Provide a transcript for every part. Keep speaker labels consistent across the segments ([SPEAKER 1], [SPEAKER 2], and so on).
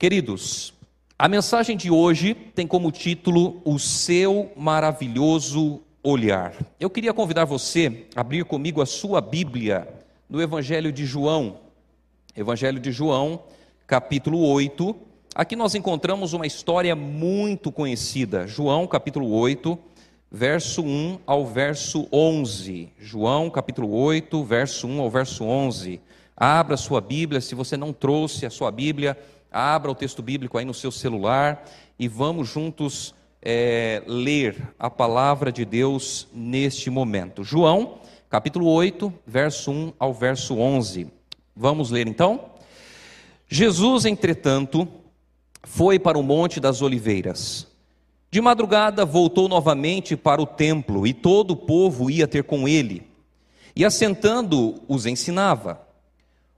[SPEAKER 1] Queridos, a mensagem de hoje tem como título O seu maravilhoso olhar. Eu queria convidar você a abrir comigo a sua Bíblia no Evangelho de João. Evangelho de João, capítulo 8. Aqui nós encontramos uma história muito conhecida. João, capítulo 8, verso 1 ao verso 11. João, capítulo 8, verso 1 ao verso 11. Abra sua Bíblia, se você não trouxe a sua Bíblia, abra o texto bíblico aí no seu celular e vamos juntos é, ler a palavra de Deus neste momento. João, capítulo 8, verso 1 ao verso 11. Vamos ler então? Jesus, entretanto, foi para o Monte das Oliveiras. De madrugada voltou novamente para o templo e todo o povo ia ter com ele. E assentando, os ensinava.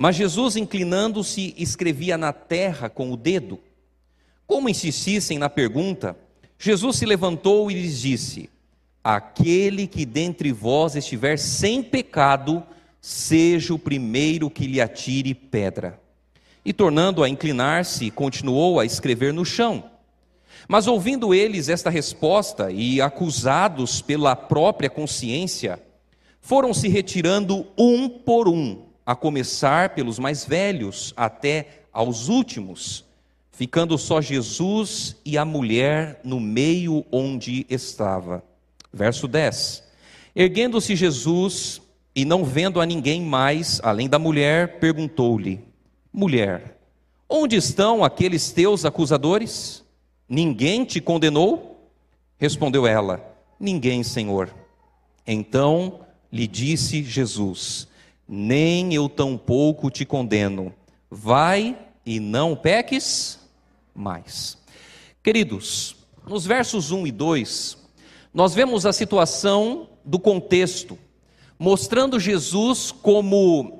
[SPEAKER 1] Mas Jesus, inclinando-se, escrevia na terra com o dedo. Como insistissem na pergunta, Jesus se levantou e lhes disse: Aquele que dentre vós estiver sem pecado, seja o primeiro que lhe atire pedra. E tornando a inclinar-se, continuou a escrever no chão. Mas ouvindo eles esta resposta e acusados pela própria consciência, foram se retirando um por um a começar pelos mais velhos até aos últimos, ficando só Jesus e a mulher no meio onde estava. Verso 10: Erguendo-se Jesus e não vendo a ninguém mais além da mulher, perguntou-lhe: Mulher, onde estão aqueles teus acusadores? Ninguém te condenou? Respondeu ela: Ninguém, Senhor. Então lhe disse Jesus: nem eu tampouco te condeno. Vai e não peques mais. Queridos, nos versos 1 e 2, nós vemos a situação do contexto, mostrando Jesus como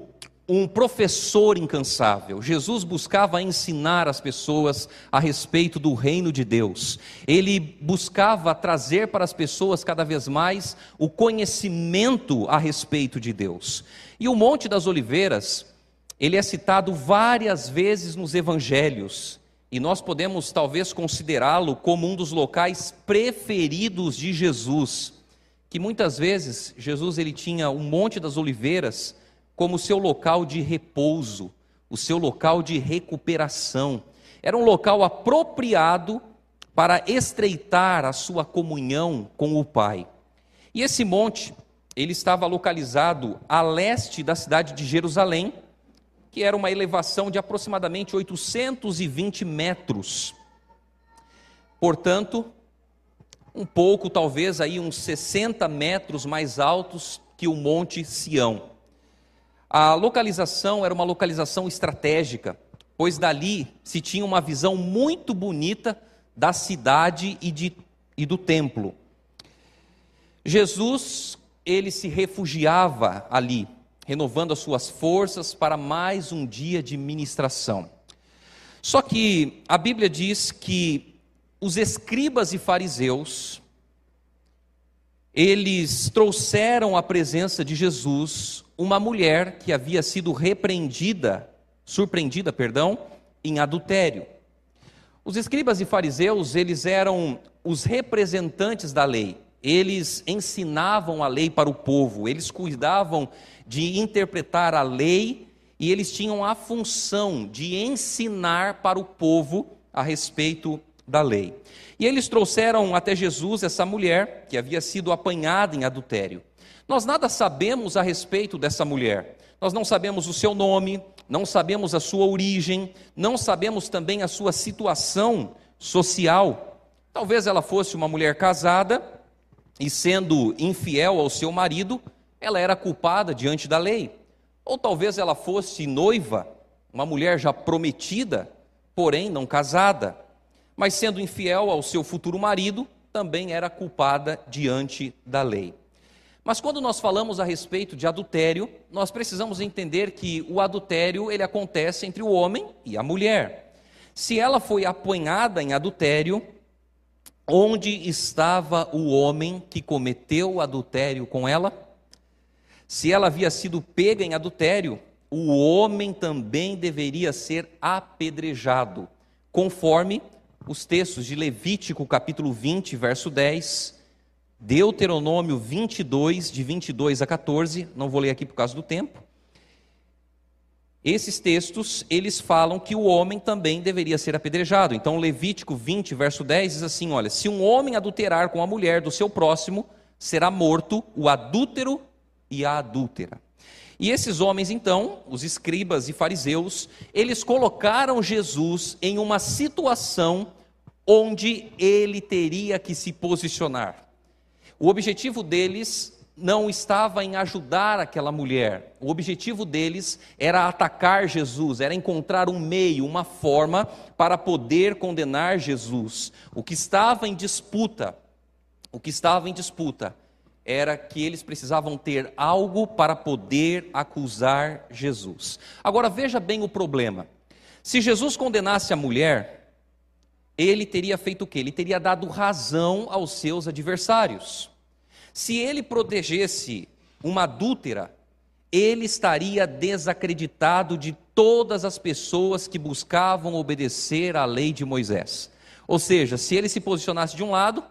[SPEAKER 1] um professor incansável. Jesus buscava ensinar as pessoas a respeito do reino de Deus. Ele buscava trazer para as pessoas cada vez mais o conhecimento a respeito de Deus. E o Monte das Oliveiras, ele é citado várias vezes nos evangelhos, e nós podemos talvez considerá-lo como um dos locais preferidos de Jesus, que muitas vezes Jesus ele tinha o Monte das Oliveiras como seu local de repouso, o seu local de recuperação. Era um local apropriado para estreitar a sua comunhão com o Pai. E esse monte, ele estava localizado a leste da cidade de Jerusalém, que era uma elevação de aproximadamente 820 metros. Portanto, um pouco, talvez aí uns 60 metros mais altos que o Monte Sião. A localização era uma localização estratégica, pois dali se tinha uma visão muito bonita da cidade e, de, e do templo. Jesus, ele se refugiava ali, renovando as suas forças para mais um dia de ministração. Só que a Bíblia diz que os escribas e fariseus, eles trouxeram à presença de Jesus uma mulher que havia sido repreendida, surpreendida, perdão, em adultério. Os escribas e fariseus, eles eram os representantes da lei. Eles ensinavam a lei para o povo, eles cuidavam de interpretar a lei e eles tinham a função de ensinar para o povo a respeito da lei. E eles trouxeram até Jesus essa mulher que havia sido apanhada em adultério. Nós nada sabemos a respeito dessa mulher. Nós não sabemos o seu nome, não sabemos a sua origem, não sabemos também a sua situação social. Talvez ela fosse uma mulher casada e, sendo infiel ao seu marido, ela era culpada diante da lei. Ou talvez ela fosse noiva, uma mulher já prometida, porém não casada, mas sendo infiel ao seu futuro marido, também era culpada diante da lei. Mas quando nós falamos a respeito de adultério, nós precisamos entender que o adultério ele acontece entre o homem e a mulher. Se ela foi apanhada em adultério, onde estava o homem que cometeu o adultério com ela? Se ela havia sido pega em adultério, o homem também deveria ser apedrejado, conforme os textos de Levítico capítulo 20, verso 10, Deuteronômio 22, de 22 a 14, não vou ler aqui por causa do tempo. Esses textos, eles falam que o homem também deveria ser apedrejado. Então, Levítico 20, verso 10 diz assim: Olha, se um homem adulterar com a mulher do seu próximo, será morto o adúltero e a adúltera. E esses homens, então, os escribas e fariseus, eles colocaram Jesus em uma situação onde ele teria que se posicionar. O objetivo deles não estava em ajudar aquela mulher. O objetivo deles era atacar Jesus, era encontrar um meio, uma forma para poder condenar Jesus. O que estava em disputa, o que estava em disputa era que eles precisavam ter algo para poder acusar Jesus. Agora veja bem o problema. Se Jesus condenasse a mulher, ele teria feito o quê? Ele teria dado razão aos seus adversários. Se ele protegesse uma adúltera, ele estaria desacreditado de todas as pessoas que buscavam obedecer à lei de Moisés. Ou seja, se ele se posicionasse de um lado,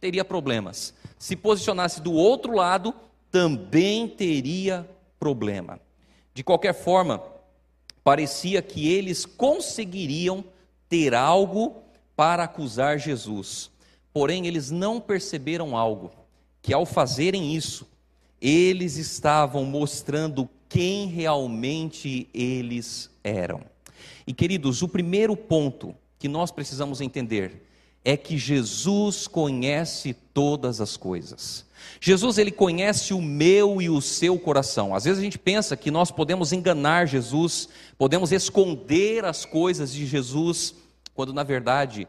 [SPEAKER 1] teria problemas. Se posicionasse do outro lado, também teria problema. De qualquer forma, parecia que eles conseguiriam ter algo para acusar Jesus. Porém, eles não perceberam algo que ao fazerem isso, eles estavam mostrando quem realmente eles eram. E queridos, o primeiro ponto que nós precisamos entender é que Jesus conhece todas as coisas. Jesus ele conhece o meu e o seu coração. Às vezes a gente pensa que nós podemos enganar Jesus, podemos esconder as coisas de Jesus, quando na verdade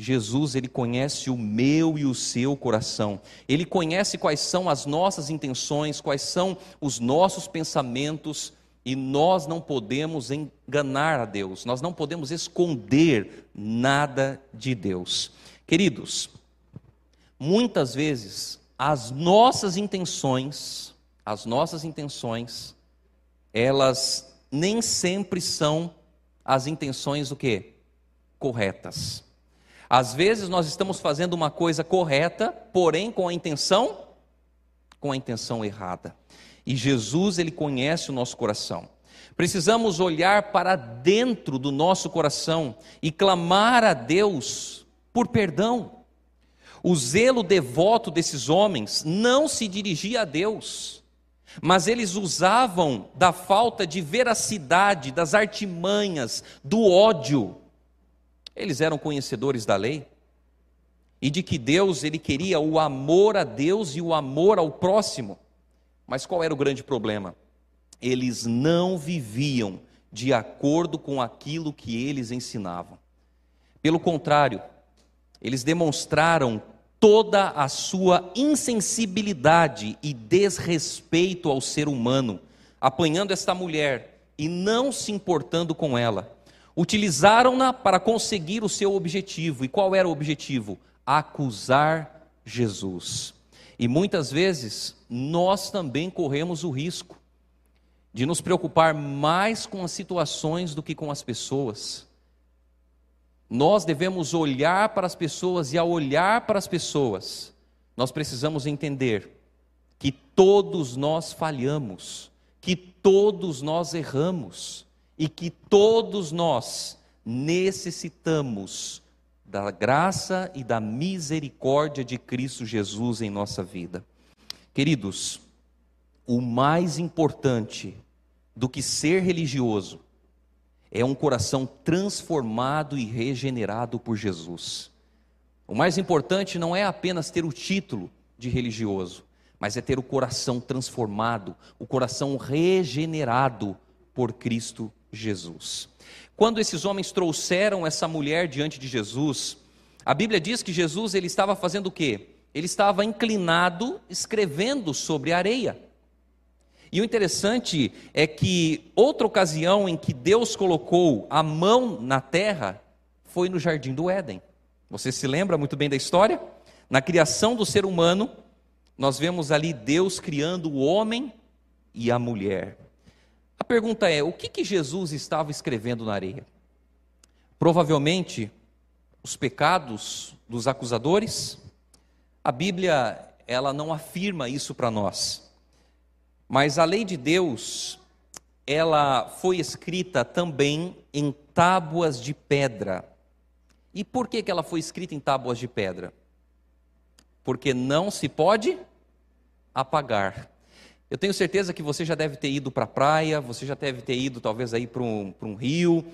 [SPEAKER 1] Jesus, ele conhece o meu e o seu coração. Ele conhece quais são as nossas intenções, quais são os nossos pensamentos, e nós não podemos enganar a Deus, nós não podemos esconder nada de Deus. Queridos, muitas vezes as nossas intenções, as nossas intenções, elas nem sempre são as intenções do que? Corretas. Às vezes nós estamos fazendo uma coisa correta, porém com a intenção com a intenção errada. E Jesus, ele conhece o nosso coração. Precisamos olhar para dentro do nosso coração e clamar a Deus por perdão. O zelo devoto desses homens não se dirigia a Deus, mas eles usavam da falta de veracidade, das artimanhas, do ódio eles eram conhecedores da lei e de que Deus ele queria o amor a Deus e o amor ao próximo. Mas qual era o grande problema? Eles não viviam de acordo com aquilo que eles ensinavam. Pelo contrário, eles demonstraram toda a sua insensibilidade e desrespeito ao ser humano, apanhando esta mulher e não se importando com ela utilizaram-na para conseguir o seu objetivo. E qual era o objetivo? Acusar Jesus. E muitas vezes nós também corremos o risco de nos preocupar mais com as situações do que com as pessoas. Nós devemos olhar para as pessoas e, ao olhar para as pessoas, nós precisamos entender que todos nós falhamos, que todos nós erramos e que todos nós necessitamos da graça e da misericórdia de Cristo Jesus em nossa vida. Queridos, o mais importante do que ser religioso é um coração transformado e regenerado por Jesus. O mais importante não é apenas ter o título de religioso, mas é ter o coração transformado, o coração regenerado por Cristo Jesus. quando esses homens trouxeram essa mulher diante de Jesus, a Bíblia diz que Jesus ele estava fazendo o quê? Ele estava inclinado escrevendo sobre a areia. E o interessante é que outra ocasião em que Deus colocou a mão na terra foi no jardim do Éden. Você se lembra muito bem da história? Na criação do ser humano, nós vemos ali Deus criando o homem e a mulher. Pergunta é: o que, que Jesus estava escrevendo na areia? Provavelmente os pecados dos acusadores. A Bíblia ela não afirma isso para nós. Mas a lei de Deus, ela foi escrita também em tábuas de pedra. E por que, que ela foi escrita em tábuas de pedra? Porque não se pode apagar. Eu tenho certeza que você já deve ter ido para a praia, você já deve ter ido talvez aí para um, um rio.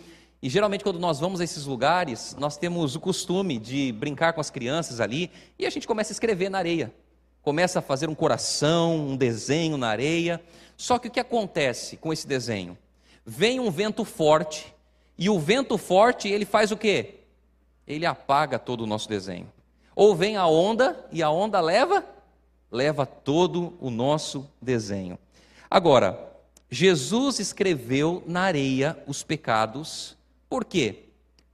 [SPEAKER 1] E geralmente quando nós vamos a esses lugares, nós temos o costume de brincar com as crianças ali e a gente começa a escrever na areia começa a fazer um coração, um desenho na areia. Só que o que acontece com esse desenho? Vem um vento forte, e o vento forte, ele faz o quê? Ele apaga todo o nosso desenho. Ou vem a onda, e a onda leva? Leva todo o nosso desenho. Agora, Jesus escreveu na areia os pecados, por quê?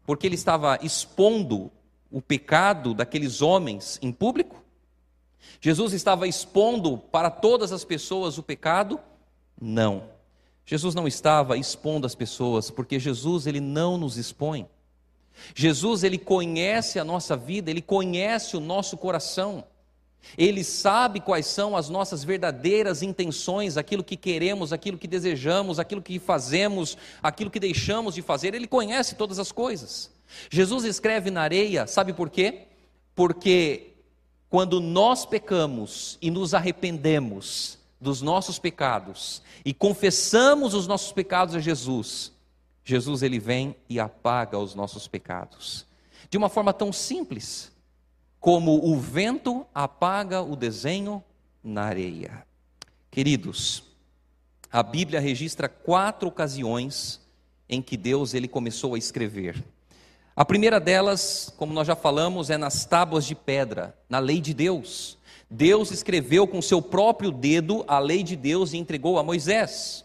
[SPEAKER 1] Porque ele estava expondo o pecado daqueles homens em público? Jesus estava expondo para todas as pessoas o pecado? Não. Jesus não estava expondo as pessoas, porque Jesus ele não nos expõe. Jesus ele conhece a nossa vida, ele conhece o nosso coração. Ele sabe quais são as nossas verdadeiras intenções, aquilo que queremos, aquilo que desejamos, aquilo que fazemos, aquilo que deixamos de fazer. Ele conhece todas as coisas. Jesus escreve na areia, sabe por quê? Porque quando nós pecamos e nos arrependemos dos nossos pecados e confessamos os nossos pecados a Jesus, Jesus ele vem e apaga os nossos pecados. De uma forma tão simples como o vento apaga o desenho na areia. Queridos, a Bíblia registra quatro ocasiões em que Deus ele começou a escrever. A primeira delas, como nós já falamos, é nas tábuas de pedra, na lei de Deus. Deus escreveu com seu próprio dedo a lei de Deus e entregou a Moisés.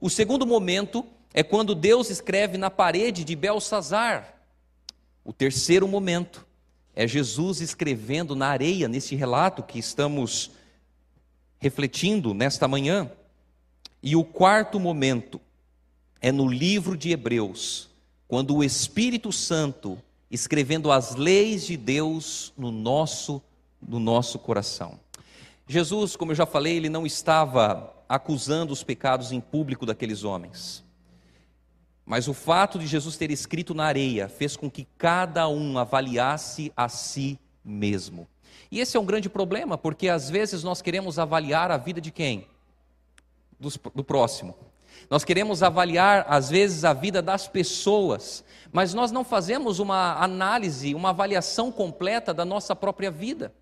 [SPEAKER 1] O segundo momento é quando Deus escreve na parede de Belsazar. O terceiro momento é Jesus escrevendo na areia, nesse relato que estamos refletindo nesta manhã. E o quarto momento é no livro de Hebreus, quando o Espírito Santo escrevendo as leis de Deus no nosso no nosso coração. Jesus, como eu já falei, ele não estava acusando os pecados em público daqueles homens. Mas o fato de Jesus ter escrito na areia fez com que cada um avaliasse a si mesmo. E esse é um grande problema, porque às vezes nós queremos avaliar a vida de quem? Do, do próximo. Nós queremos avaliar, às vezes, a vida das pessoas, mas nós não fazemos uma análise, uma avaliação completa da nossa própria vida,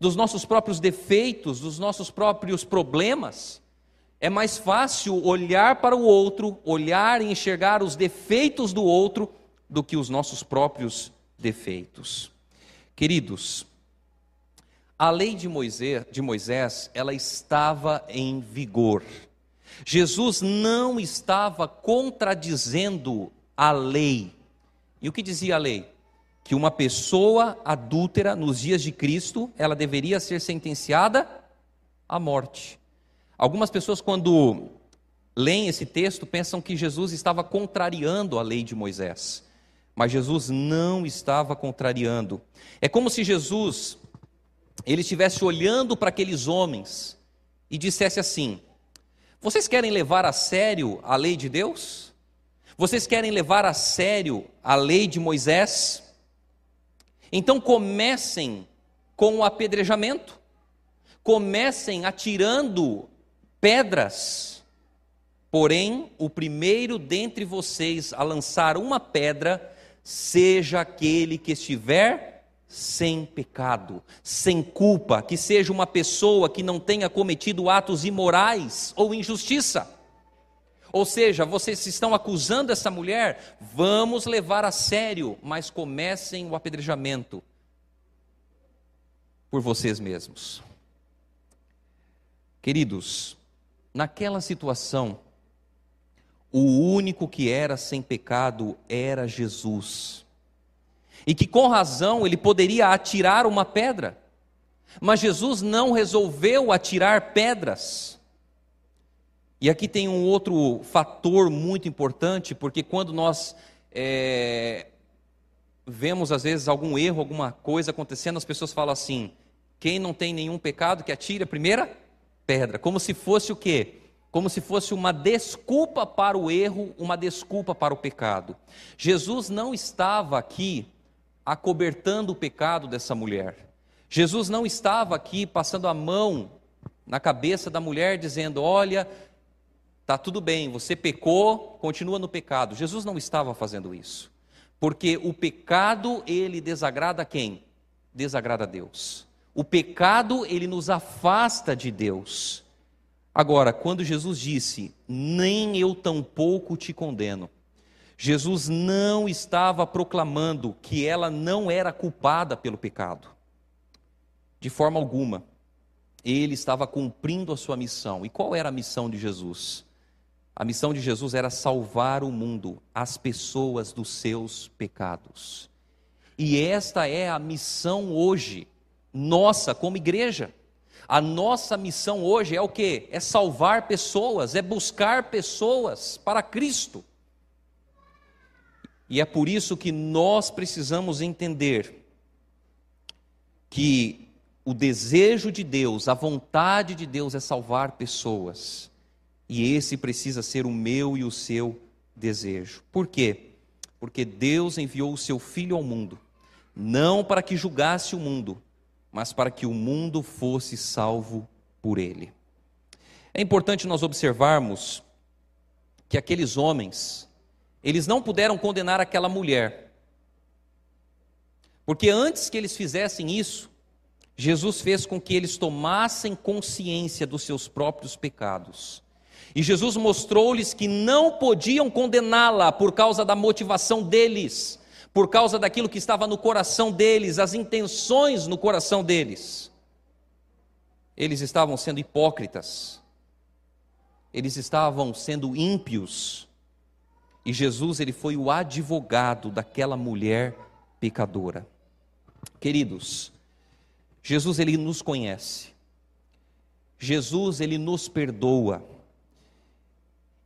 [SPEAKER 1] dos nossos próprios defeitos, dos nossos próprios problemas. É mais fácil olhar para o outro, olhar e enxergar os defeitos do outro, do que os nossos próprios defeitos. Queridos, a lei de Moisés, de Moisés ela estava em vigor. Jesus não estava contradizendo a lei. E o que dizia a lei? Que uma pessoa adúltera nos dias de Cristo, ela deveria ser sentenciada à morte. Algumas pessoas quando leem esse texto pensam que Jesus estava contrariando a lei de Moisés. Mas Jesus não estava contrariando. É como se Jesus ele estivesse olhando para aqueles homens e dissesse assim: vocês querem levar a sério a lei de Deus? Vocês querem levar a sério a lei de Moisés? Então comecem com o apedrejamento. Comecem atirando pedras. Porém, o primeiro dentre vocês a lançar uma pedra seja aquele que estiver sem pecado, sem culpa, que seja uma pessoa que não tenha cometido atos imorais ou injustiça. Ou seja, vocês estão acusando essa mulher, vamos levar a sério, mas comecem o apedrejamento por vocês mesmos. Queridos, naquela situação, o único que era sem pecado era Jesus. E que com razão ele poderia atirar uma pedra. Mas Jesus não resolveu atirar pedras. E aqui tem um outro fator muito importante, porque quando nós é, vemos às vezes algum erro, alguma coisa acontecendo, as pessoas falam assim: quem não tem nenhum pecado que atire a primeira pedra, como se fosse o quê? Como se fosse uma desculpa para o erro, uma desculpa para o pecado. Jesus não estava aqui acobertando o pecado dessa mulher. Jesus não estava aqui passando a mão na cabeça da mulher dizendo: "Olha, tá tudo bem, você pecou, continua no pecado". Jesus não estava fazendo isso. Porque o pecado ele desagrada quem? Desagrada a Deus. O pecado ele nos afasta de Deus. Agora, quando Jesus disse: "Nem eu tampouco te condeno", Jesus não estava proclamando que ela não era culpada pelo pecado. De forma alguma. Ele estava cumprindo a sua missão. E qual era a missão de Jesus? A missão de Jesus era salvar o mundo, as pessoas dos seus pecados. E esta é a missão hoje, nossa como igreja. A nossa missão hoje é o que? É salvar pessoas, é buscar pessoas para Cristo. E é por isso que nós precisamos entender que o desejo de Deus, a vontade de Deus é salvar pessoas. E esse precisa ser o meu e o seu desejo. Por quê? Porque Deus enviou o seu Filho ao mundo, não para que julgasse o mundo, mas para que o mundo fosse salvo por ele. É importante nós observarmos que aqueles homens, eles não puderam condenar aquela mulher, porque antes que eles fizessem isso, Jesus fez com que eles tomassem consciência dos seus próprios pecados. E Jesus mostrou-lhes que não podiam condená-la por causa da motivação deles, por causa daquilo que estava no coração deles, as intenções no coração deles. Eles estavam sendo hipócritas, eles estavam sendo ímpios, e Jesus ele foi o advogado daquela mulher pecadora. Queridos, Jesus ele nos conhece. Jesus ele nos perdoa.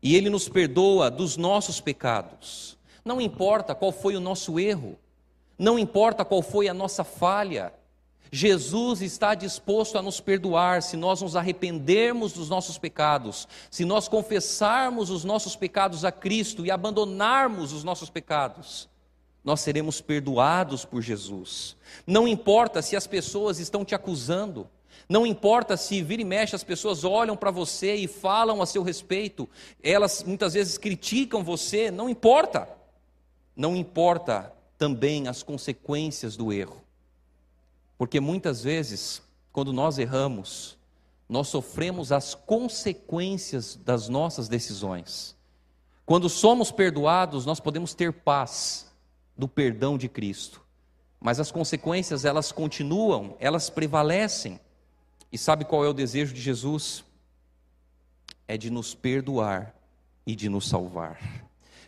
[SPEAKER 1] E ele nos perdoa dos nossos pecados. Não importa qual foi o nosso erro, não importa qual foi a nossa falha, Jesus está disposto a nos perdoar se nós nos arrependermos dos nossos pecados, se nós confessarmos os nossos pecados a Cristo e abandonarmos os nossos pecados. Nós seremos perdoados por Jesus. Não importa se as pessoas estão te acusando, não importa se vira e mexe as pessoas olham para você e falam a seu respeito, elas muitas vezes criticam você, não importa. Não importa também as consequências do erro. Porque muitas vezes, quando nós erramos, nós sofremos as consequências das nossas decisões. Quando somos perdoados, nós podemos ter paz do perdão de Cristo. Mas as consequências, elas continuam, elas prevalecem. E sabe qual é o desejo de Jesus? É de nos perdoar e de nos salvar.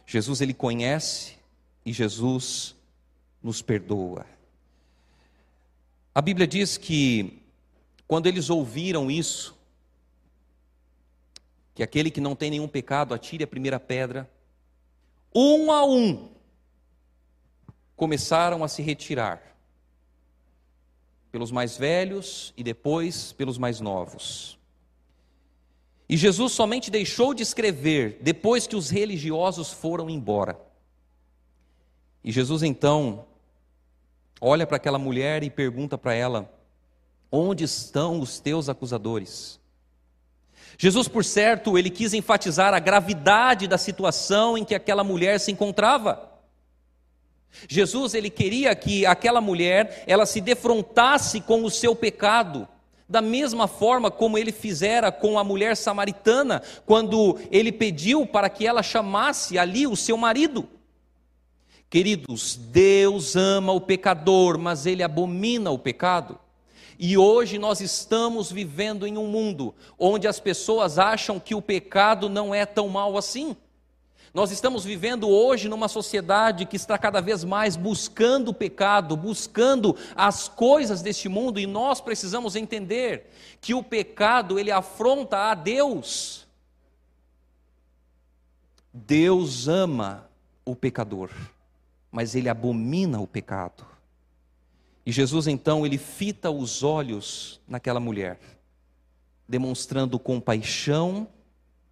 [SPEAKER 1] Jesus ele conhece e Jesus nos perdoa. A Bíblia diz que quando eles ouviram isso, que aquele que não tem nenhum pecado atire a primeira pedra, um a um começaram a se retirar, pelos mais velhos e depois pelos mais novos. E Jesus somente deixou de escrever depois que os religiosos foram embora. E Jesus então olha para aquela mulher e pergunta para ela: Onde estão os teus acusadores? Jesus, por certo, ele quis enfatizar a gravidade da situação em que aquela mulher se encontrava. Jesus, ele queria que aquela mulher, ela se defrontasse com o seu pecado, da mesma forma como ele fizera com a mulher samaritana, quando ele pediu para que ela chamasse ali o seu marido. Queridos, Deus ama o pecador, mas ele abomina o pecado. E hoje nós estamos vivendo em um mundo onde as pessoas acham que o pecado não é tão mal assim. Nós estamos vivendo hoje numa sociedade que está cada vez mais buscando o pecado, buscando as coisas deste mundo, e nós precisamos entender que o pecado ele afronta a Deus. Deus ama o pecador, mas ele abomina o pecado. E Jesus então ele fita os olhos naquela mulher, demonstrando compaixão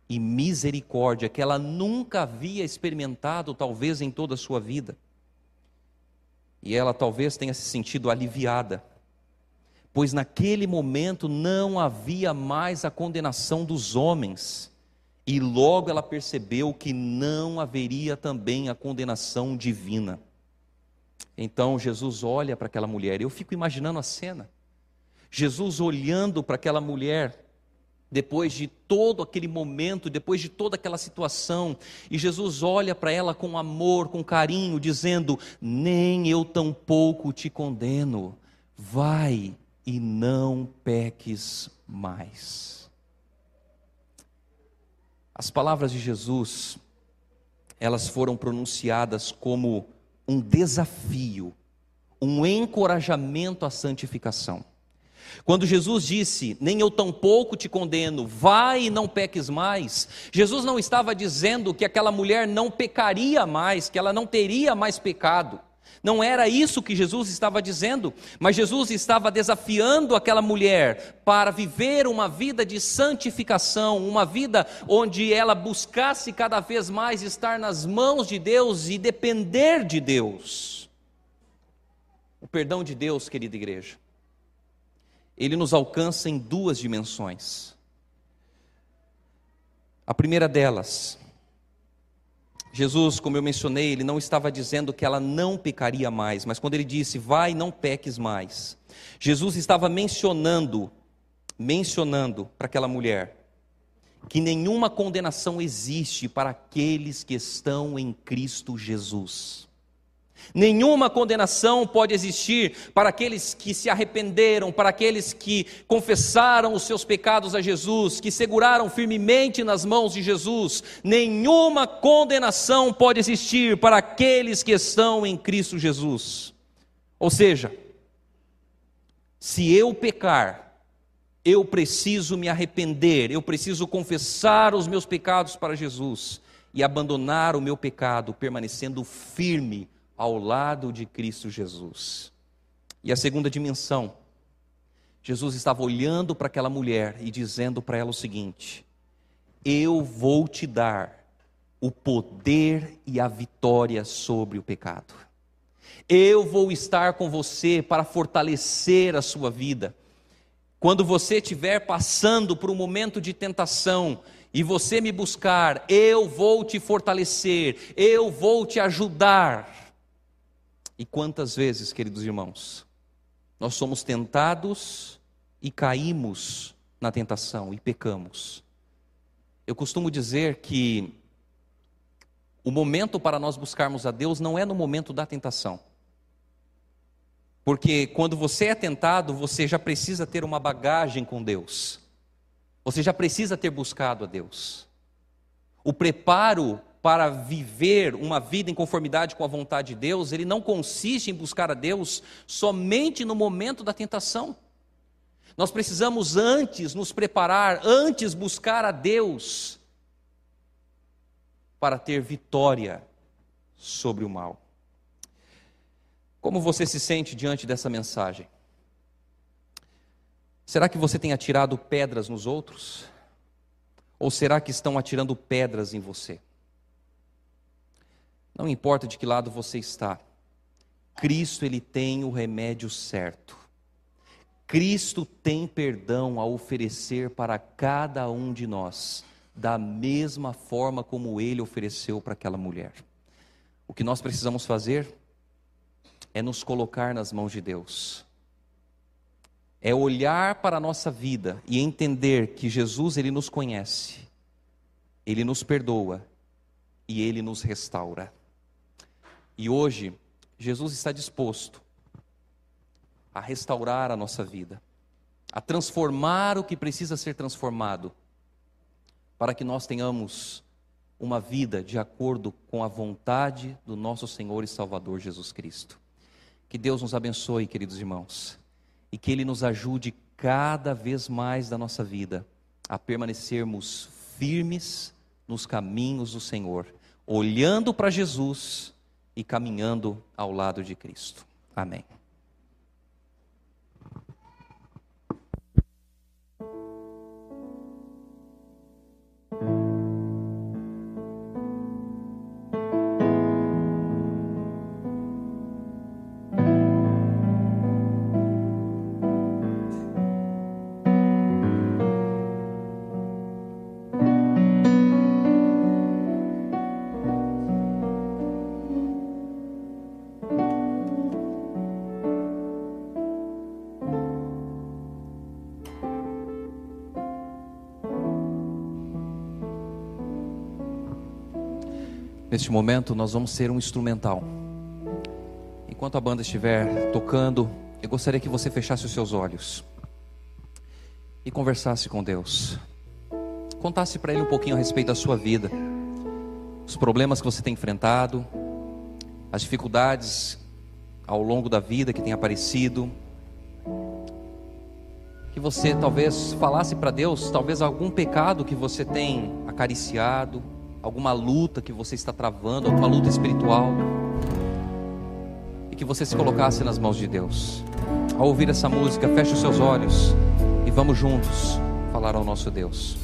[SPEAKER 1] e misericórdia que ela nunca havia experimentado, talvez em toda a sua vida. E ela talvez tenha se sentido aliviada, pois naquele momento não havia mais a condenação dos homens, e logo ela percebeu que não haveria também a condenação divina. Então Jesus olha para aquela mulher, eu fico imaginando a cena. Jesus olhando para aquela mulher, depois de todo aquele momento, depois de toda aquela situação, e Jesus olha para ela com amor, com carinho, dizendo: Nem eu tampouco te condeno, vai e não peques mais. As palavras de Jesus, elas foram pronunciadas como um desafio, um encorajamento à santificação. Quando Jesus disse: Nem eu tampouco te condeno, vai e não peques mais, Jesus não estava dizendo que aquela mulher não pecaria mais, que ela não teria mais pecado. Não era isso que Jesus estava dizendo, mas Jesus estava desafiando aquela mulher para viver uma vida de santificação, uma vida onde ela buscasse cada vez mais estar nas mãos de Deus e depender de Deus. O perdão de Deus, querida igreja, ele nos alcança em duas dimensões. A primeira delas, Jesus, como eu mencionei, ele não estava dizendo que ela não pecaria mais, mas quando ele disse, vai, não peques mais, Jesus estava mencionando, mencionando para aquela mulher, que nenhuma condenação existe para aqueles que estão em Cristo Jesus. Nenhuma condenação pode existir para aqueles que se arrependeram, para aqueles que confessaram os seus pecados a Jesus, que seguraram firmemente nas mãos de Jesus. Nenhuma condenação pode existir para aqueles que estão em Cristo Jesus. Ou seja, se eu pecar, eu preciso me arrepender, eu preciso confessar os meus pecados para Jesus e abandonar o meu pecado, permanecendo firme ao lado de Cristo Jesus. E a segunda dimensão, Jesus estava olhando para aquela mulher e dizendo para ela o seguinte: Eu vou te dar o poder e a vitória sobre o pecado. Eu vou estar com você para fortalecer a sua vida. Quando você estiver passando por um momento de tentação e você me buscar, eu vou te fortalecer, eu vou te ajudar. E quantas vezes, queridos irmãos, nós somos tentados e caímos na tentação e pecamos. Eu costumo dizer que o momento para nós buscarmos a Deus não é no momento da tentação. Porque quando você é tentado, você já precisa ter uma bagagem com Deus. Você já precisa ter buscado a Deus. O preparo para viver uma vida em conformidade com a vontade de Deus, ele não consiste em buscar a Deus somente no momento da tentação. Nós precisamos antes nos preparar, antes buscar a Deus para ter vitória sobre o mal. Como você se sente diante dessa mensagem? Será que você tem atirado pedras nos outros? Ou será que estão atirando pedras em você? Não importa de que lado você está. Cristo ele tem o remédio certo. Cristo tem perdão a oferecer para cada um de nós, da mesma forma como ele ofereceu para aquela mulher. O que nós precisamos fazer é nos colocar nas mãos de Deus. é olhar para a nossa vida e entender que Jesus ele nos conhece, ele nos perdoa e ele nos restaura. E hoje Jesus está disposto a restaurar a nossa vida, a transformar o que precisa ser transformado, para que nós tenhamos uma vida de acordo com a vontade do nosso Senhor e Salvador Jesus Cristo. Que Deus nos abençoe, queridos irmãos, e que Ele nos ajude cada vez mais da nossa vida a permanecermos firmes nos caminhos do Senhor, olhando para Jesus e caminhando ao lado de Cristo. Amém. Neste momento, nós vamos ser um instrumental. Enquanto a banda estiver tocando, eu gostaria que você fechasse os seus olhos e conversasse com Deus. Contasse para Ele um pouquinho a respeito da sua vida, os problemas que você tem enfrentado, as dificuldades ao longo da vida que tem aparecido. Que você talvez falasse para Deus, talvez algum pecado que você tem acariciado alguma luta que você está travando, alguma luta espiritual, e que você se colocasse nas mãos de Deus. Ao ouvir essa música, feche os seus olhos e vamos juntos falar ao nosso Deus.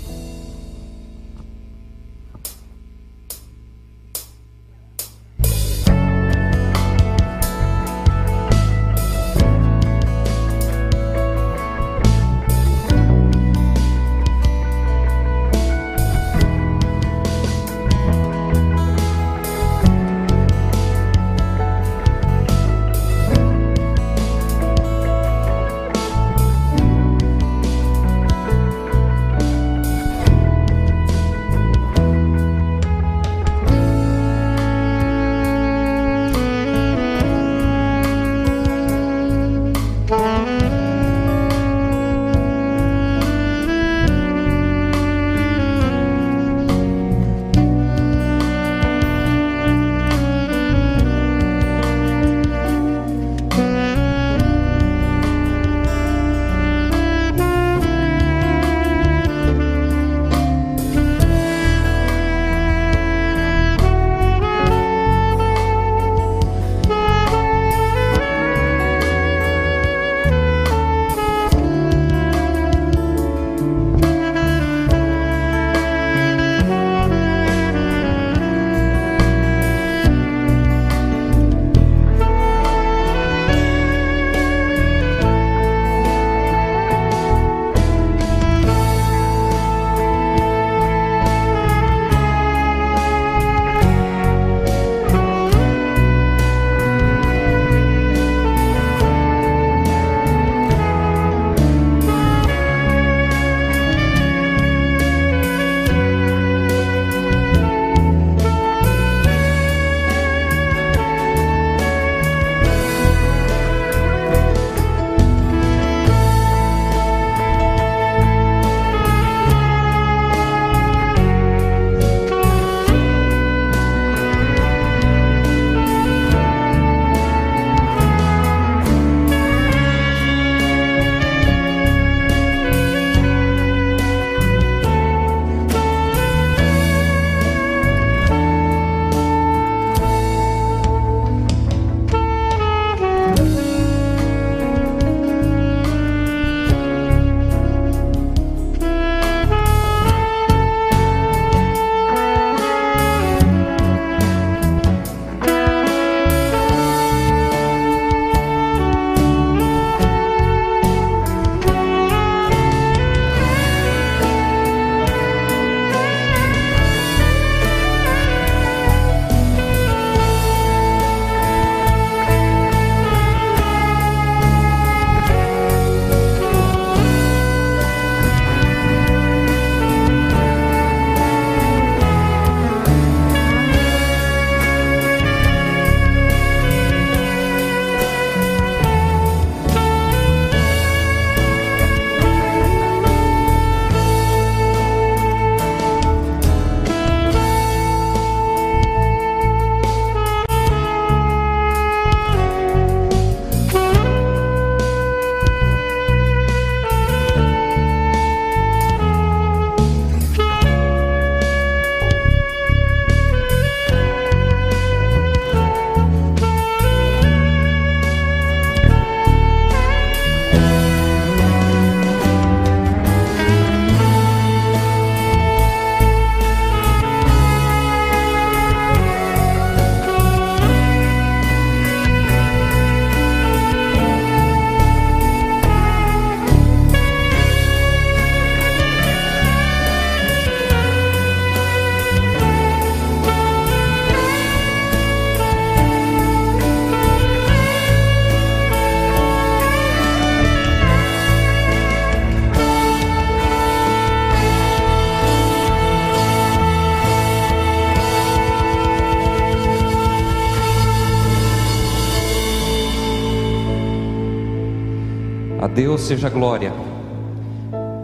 [SPEAKER 1] Deus seja glória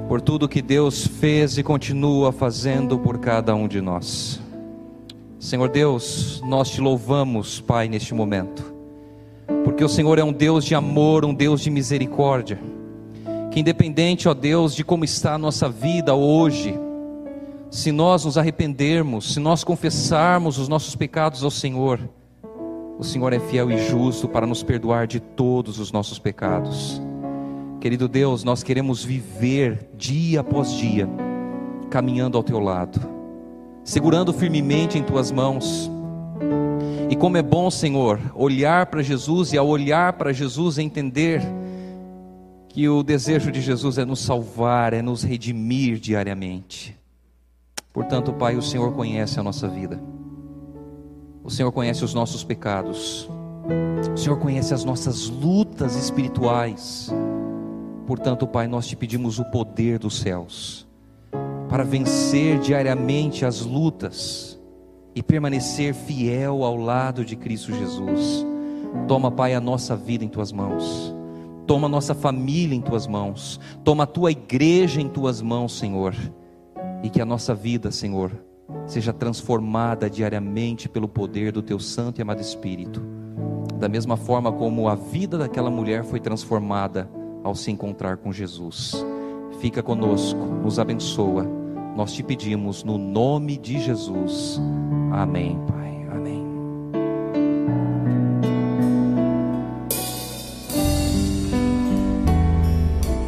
[SPEAKER 1] por tudo que Deus fez e continua fazendo por cada um de nós. Senhor Deus, nós te louvamos, Pai, neste momento, porque o Senhor é um Deus de amor, um Deus de misericórdia, que independente, ó Deus, de como está a nossa vida hoje, se nós nos arrependermos, se nós confessarmos os nossos pecados ao Senhor, o Senhor é fiel e justo para nos perdoar de todos os nossos pecados. Querido Deus, nós queremos viver dia após dia, caminhando ao teu lado, segurando firmemente em tuas mãos. E como é bom, Senhor, olhar para Jesus e ao olhar para Jesus entender que o desejo de Jesus é nos salvar, é nos redimir diariamente. Portanto, Pai, o Senhor conhece a nossa vida. O Senhor conhece os nossos pecados. O Senhor conhece as nossas lutas espirituais. Portanto, Pai, nós te pedimos o poder dos céus para vencer diariamente as lutas e permanecer fiel ao lado de Cristo Jesus. Toma, Pai, a nossa vida em tuas mãos. Toma a nossa família em tuas mãos. Toma a tua igreja em tuas mãos, Senhor. E que a nossa vida, Senhor, seja transformada diariamente pelo poder do teu santo e amado Espírito. Da mesma forma como a vida daquela mulher foi transformada ao se encontrar com Jesus. Fica conosco, nos abençoa. Nós te pedimos no nome de Jesus. Amém, Pai. Amém.